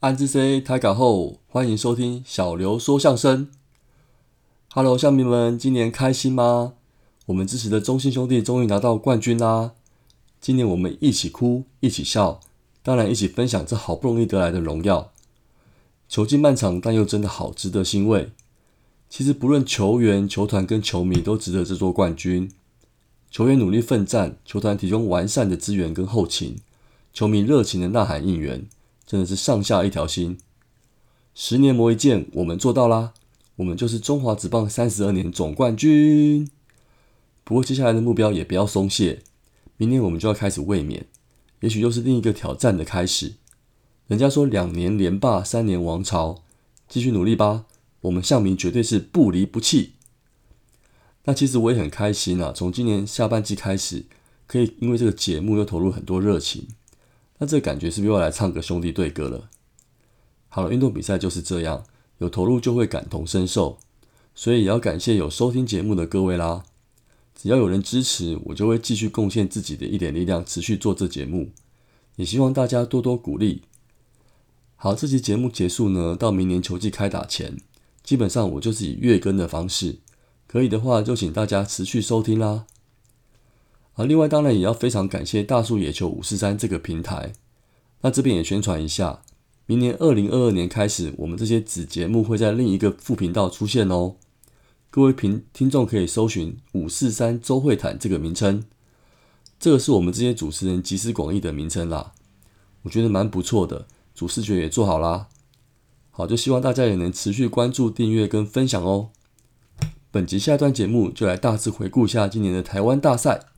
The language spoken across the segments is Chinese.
安之 C 台港后，欢迎收听小刘说相声。Hello，乡民们，今年开心吗？我们支持的中信兄弟终于拿到冠军啦！今年我们一起哭，一起笑，当然一起分享这好不容易得来的荣耀。球技漫长，但又真的好值得欣慰。其实不论球员、球团跟球迷都值得这座冠军。球员努力奋战，球团提供完善的资源跟后勤，球迷热情的呐喊应援，真的是上下一条心。十年磨一剑，我们做到啦！我们就是中华职棒三十二年总冠军。不过接下来的目标也不要松懈，明年我们就要开始卫冕，也许又是另一个挑战的开始。人家说两年连霸，三年王朝，继续努力吧！我们向明绝对是不离不弃。那其实我也很开心啊，从今年下半季开始，可以因为这个节目又投入很多热情。那这感觉是不是又要来唱个兄弟对歌了？好了，运动比赛就是这样。有投入就会感同身受，所以也要感谢有收听节目的各位啦。只要有人支持，我就会继续贡献自己的一点力量，持续做这节目。也希望大家多多鼓励。好，这期节目结束呢，到明年球季开打前，基本上我就是以月更的方式，可以的话就请大家持续收听啦。啊，另外当然也要非常感谢大树野球五四三这个平台，那这边也宣传一下。明年二零二二年开始，我们这些子节目会在另一个副频道出现哦。各位平听众可以搜寻“五四三周会谈”这个名称，这个是我们这些主持人集思广益的名称啦。我觉得蛮不错的，主视觉也做好啦。好，就希望大家也能持续关注、订阅跟分享哦。本集下一段节目就来大致回顾一下今年的台湾大赛。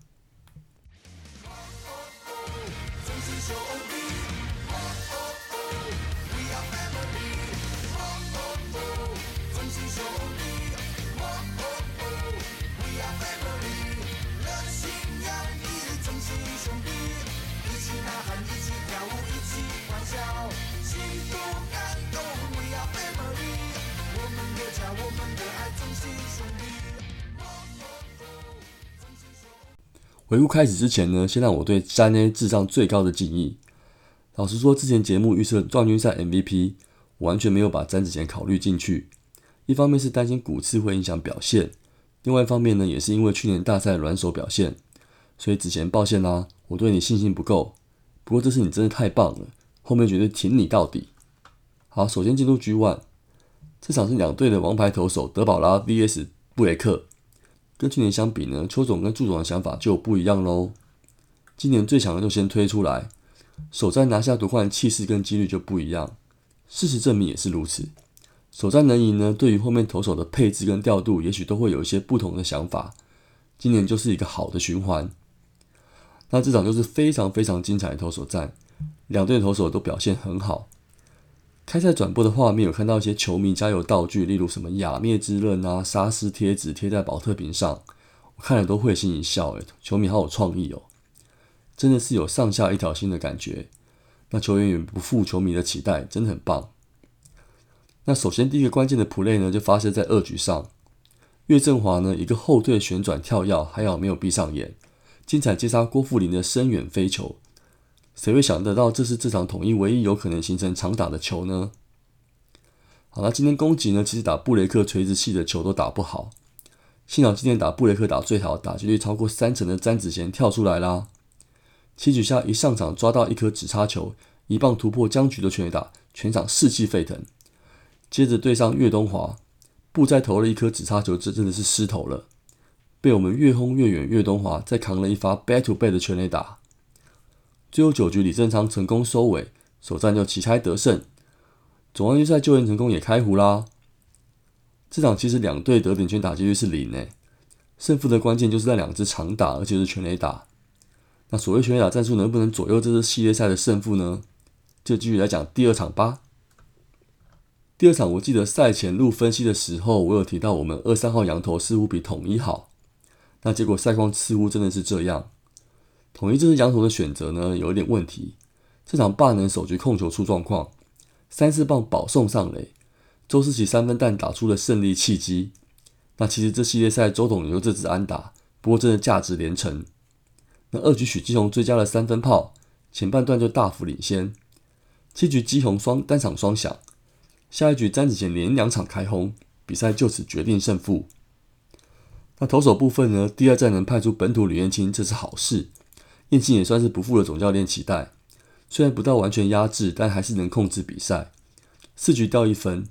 回顾开始之前呢，先让我对詹 A 致上最高的敬意。老实说，之前节目预测冠军赛 MVP，我完全没有把詹子贤考虑进去。一方面是担心骨刺会影响表现，另外一方面呢，也是因为去年大赛软手表现，所以子贤抱歉啦，我对你信心不够。不过这次你真的太棒了，后面绝对挺你到底。好，首先进入 G One，这场是两队的王牌投手德保拉 VS 布雷克。跟去年相比呢，邱总跟祝总的想法就不一样喽。今年最强的就先推出来，首战拿下夺冠气势跟几率就不一样。事实证明也是如此。首战能赢呢，对于后面投手的配置跟调度，也许都会有一些不同的想法。今年就是一个好的循环。那这场就是非常非常精彩的投手战，两队投手都表现很好。开赛转播的画面有看到一些球迷加油道具，例如什么雅灭之刃啊、沙丝贴纸贴在保特瓶上，我看了都会心一笑。诶，球迷好有创意哦，真的是有上下一条心的感觉。那球员也不负球迷的期待，真的很棒。那首先第一个关键的 play 呢，就发生在二局上，岳振华呢一个后退旋转跳跃，还好没有闭上眼，精彩接杀郭富林的深远飞球。谁会想得到这是这场统一唯一有可能形成长打的球呢？好，那今天攻击呢？其实打布雷克垂直系的球都打不好。幸好今天打布雷克打最好，打击率超过三成的詹子贤跳出来啦。七局下一上场抓到一颗直插球，一棒突破僵局的全垒打，全场士气沸腾。接着对上岳东华，布再投了一颗直插球，这真的是失投了，被我们越轰越远。岳东华再扛了一发 back to back 的全垒打。最后九局，李正昌成功收尾，首战就旗开得胜。总冠军赛救援成功也开胡啦。这场其实两队得点圈打击率是零诶，胜负的关键就是在两支长打，而且是全垒打。那所谓全垒打战术能不能左右这次系列赛的胜负呢？就继续来讲第二场吧。第二场我记得赛前录分析的时候，我有提到我们二三号羊头似乎比统一好，那结果赛况似乎真的是这样。统一这支羊头的选择呢，有一点问题。这场霸能首局控球出状况，三四棒保送上垒，周思齐三分弹打出了胜利契机。那其实这系列赛周董有这支安打，不过真的价值连城。那二局许基宏追加了三分炮，前半段就大幅领先。七局基宏双单场双响，下一局詹子贤连两场开轰，比赛就此决定胜负。那投手部分呢？第二战能派出本土吕彦青，这是好事。彦青也算是不负了总教练期待，虽然不到完全压制，但还是能控制比赛。四局掉一分，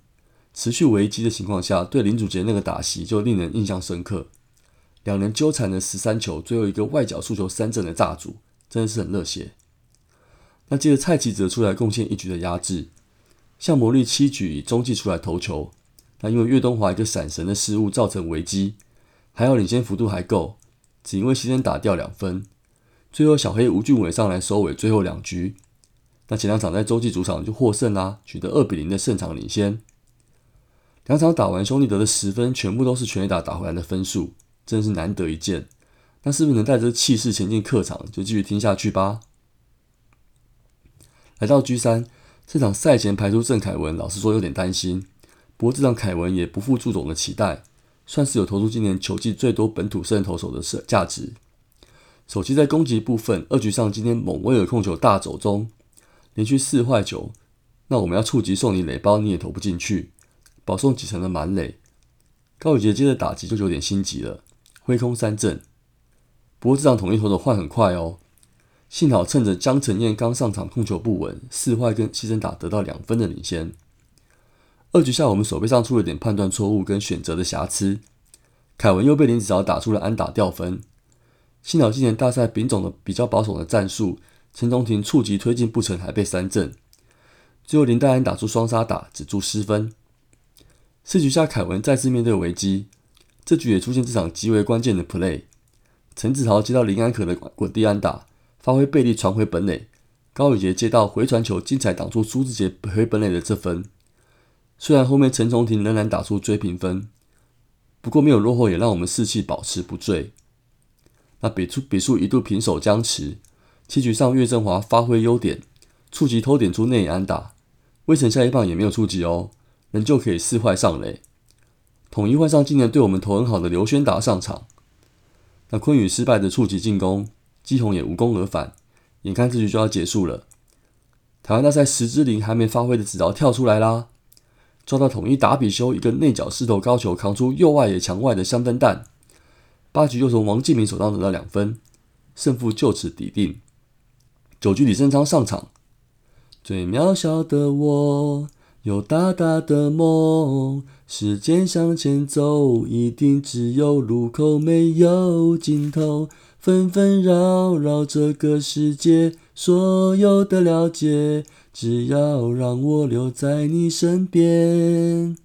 持续危机的情况下，对林祖杰那个打席就令人印象深刻。两人纠缠了十三球，最后一个外角速球三振的炸主，真的是很热血。那接着蔡奇哲出来贡献一局的压制，向魔力七局以中继出来投球，那因为岳东华一个闪神的失误造成危机，还好领先幅度还够，只因为牺牲打掉两分。最后小黑吴俊伟上来收尾最后两局，那前两场在洲际主场就获胜啦，取得二比零的胜场领先。两场打完，兄弟得的十分全部都是全垒打打回来的分数，真是难得一见。那是不是能带着气势前进客场，就继续听下去吧？来到 G 三，这场赛前排出郑凯文，老实说有点担心。不过这场凯文也不负祝总的期待，算是有投出今年球季最多本土胜投手的价值。首期在攻击部分，二局上今天猛威尔控球大走中，连续四坏球，那我们要触及送你垒包你也投不进去，保送几成的满垒。高宇杰接着打击就有点心急了，挥空三振。不过这场统一投手换很快哦。幸好趁着江承彦刚上场控球不稳，四坏跟牺牲打得到两分的领先。二局下我们手背上出了点判断错误跟选择的瑕疵，凯文又被林子豪打出了安打掉分。幸好今年大赛丙种的比较保守的战术，陈中庭触及推进不成还被三振，最后林黛安打出双杀打止住失分。四局下凯文再次面对危机，这局也出现这场极为关键的 play，陈子豪接到林安可的滚地安打。发挥背力传回本垒，高宇杰接到回传球，精彩挡住苏志杰回本垒的这分。虽然后面陈崇廷仍然打出追平分，不过没有落后也让我们士气保持不坠。那比数比数一度平手僵持，七局上岳振华发挥优点，触及偷点出内安打，威城下一棒也没有触及哦，仍旧可以四坏上垒。统一换上今年对我们投很好的刘轩达上场，那昆宇失败的触及进攻。基宏也无功而返，眼看这局就要结束了。台湾大赛十之灵还没发挥的子豪跳出来啦，抓到统一打比修一个内角狮头高球，扛出右外野墙外的香灯弹。八局又从王敬明手上得到两分，胜负就此抵定。九局李正昌上场，最渺小的我有大大的梦，时间向前走，一定只有路口没有尽头。纷纷扰扰这个世界，所有的了解，只要让我留在你身边。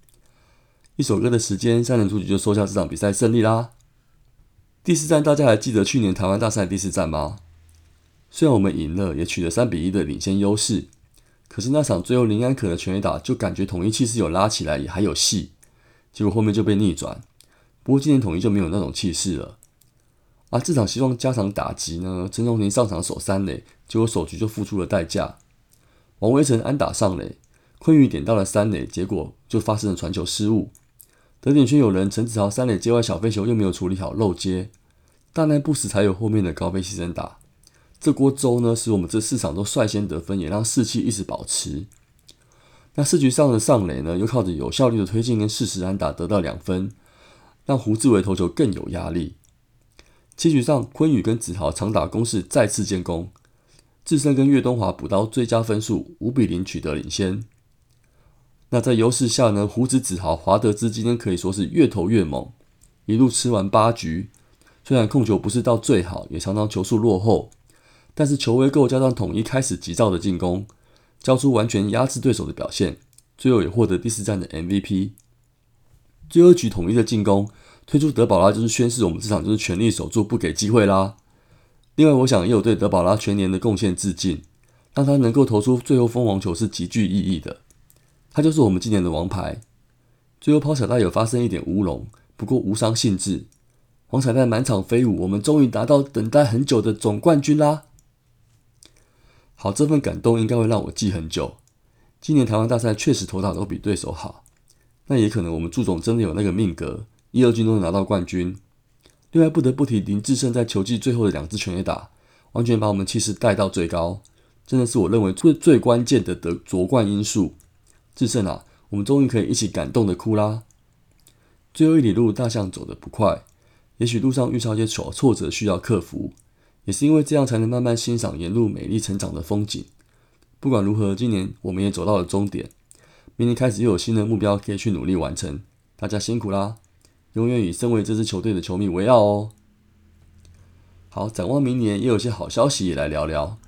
一首歌的时间，三人出局就收下这场比赛胜利啦。第四站，大家还记得去年台湾大赛第四站吗？虽然我们赢了，也取得三比一的领先优势，可是那场最后林安可的全垒打，就感觉统一气势有拉起来，也还有戏。结果后面就被逆转。不过今年统一就没有那种气势了。啊，这场希望加强打击呢。陈荣廷上场守三垒，结果首局就付出了代价。王威成安打上垒，昆宇点到了三垒，结果就发生了传球失误。得点圈有人，陈子豪三垒接外小飞球又没有处理好漏接，大难不死才有后面的高飞牺牲打。这锅粥呢，使我们这四场都率先得分，也让士气一直保持。那四局上的上垒呢，又靠着有效率的推进跟适时安打得到两分，让胡志伟投球更有压力。七局上，昆宇跟子豪长打攻势再次建功，智胜跟岳东华补刀最佳分数，五比零取得领先。那在优势下呢，胡子子豪华德兹今天可以说是越投越猛，一路吃完八局，虽然控球不是到最好，也常常球速落后，但是球威够，加上统一开始急躁的进攻，交出完全压制对手的表现，最后也获得第四战的 MVP。最后一局统一的进攻。推出德保拉就是宣示我们这场就是全力守住，不给机会啦。另外，我想也有对德保拉全年的贡献致敬，让他能够投出最后封王球是极具意义的。他就是我们今年的王牌。最后抛彩带有发生一点乌龙，不过无伤兴致。黄彩带满场飞舞，我们终于达到等待很久的总冠军啦！好，这份感动应该会让我记很久。今年台湾大赛确实投打都比对手好，那也可能我们祝总真的有那个命格，一、二军都能拿到冠军。另外不得不提林志胜在球季最后的两支全垒打，完全把我们气势带到最高，真的是我认为最最关键的得夺冠因素。志胜啊，我们终于可以一起感动的哭啦！最后一里路大象走得不快，也许路上遇上一些挫挫折需要克服，也是因为这样才能慢慢欣赏沿路美丽成长的风景。不管如何，今年我们也走到了终点，明年开始又有新的目标可以去努力完成。大家辛苦啦！永远以身为这支球队的球迷为傲哦。好，展望明年，也有些好消息也来聊聊。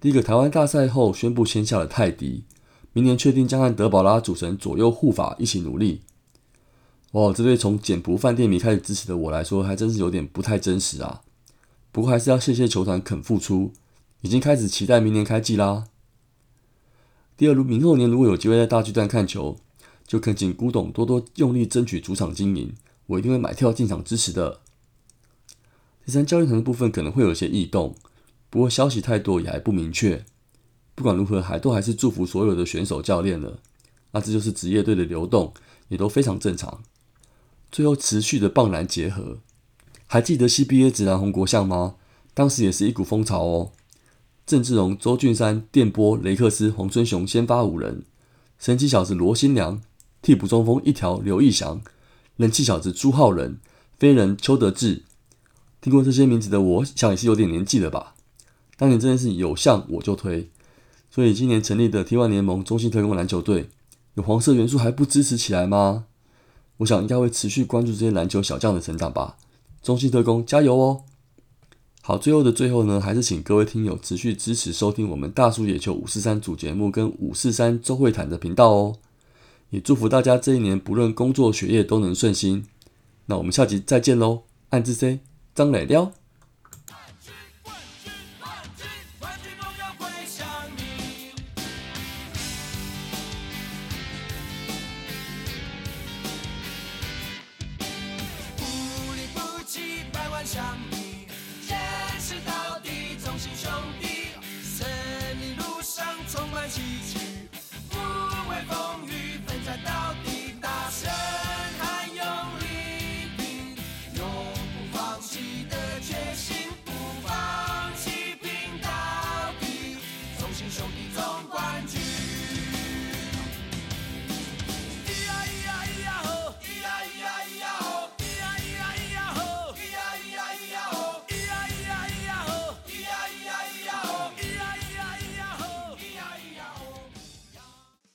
第一个，台湾大赛后宣布签下了泰迪，明年确定将和德保拉组成左右护法一起努力。哇，这对从简朴饭店迷开始支持的我来说，还真是有点不太真实啊。不过还是要谢谢球团肯付出，已经开始期待明年开季啦。第二，如明后年如果有机会在大巨蛋看球。就恳请古董多多用力争取主场经营，我一定会买票进场支持的。第三，教练团的部分可能会有些异动，不过消息太多也还不明确。不管如何，还都还是祝福所有的选手教练了。那这就是职业队的流动，也都非常正常。最后，持续的棒篮结合，还记得 CBA 直男红国相吗？当时也是一股风潮哦。郑志荣、周俊山、电波、雷克斯、黄春雄先发五人，神奇小子罗新良。替补中锋一条刘义祥，人气小子朱浩仁，飞人邱德志，听过这些名字的我想也是有点年纪了吧？当年真的是有像我就推，所以今年成立的 T1 联盟中信特工篮球队，有黄色元素还不支持起来吗？我想应该会持续关注这些篮球小将的成长吧。中信特工加油哦！好，最后的最后呢，还是请各位听友持续支持收听我们大叔野球五四三主节目跟五四三周会谈的频道哦。也祝福大家这一年不论工作学业都能顺心。那我们下集再见喽，暗自 C 张磊撩。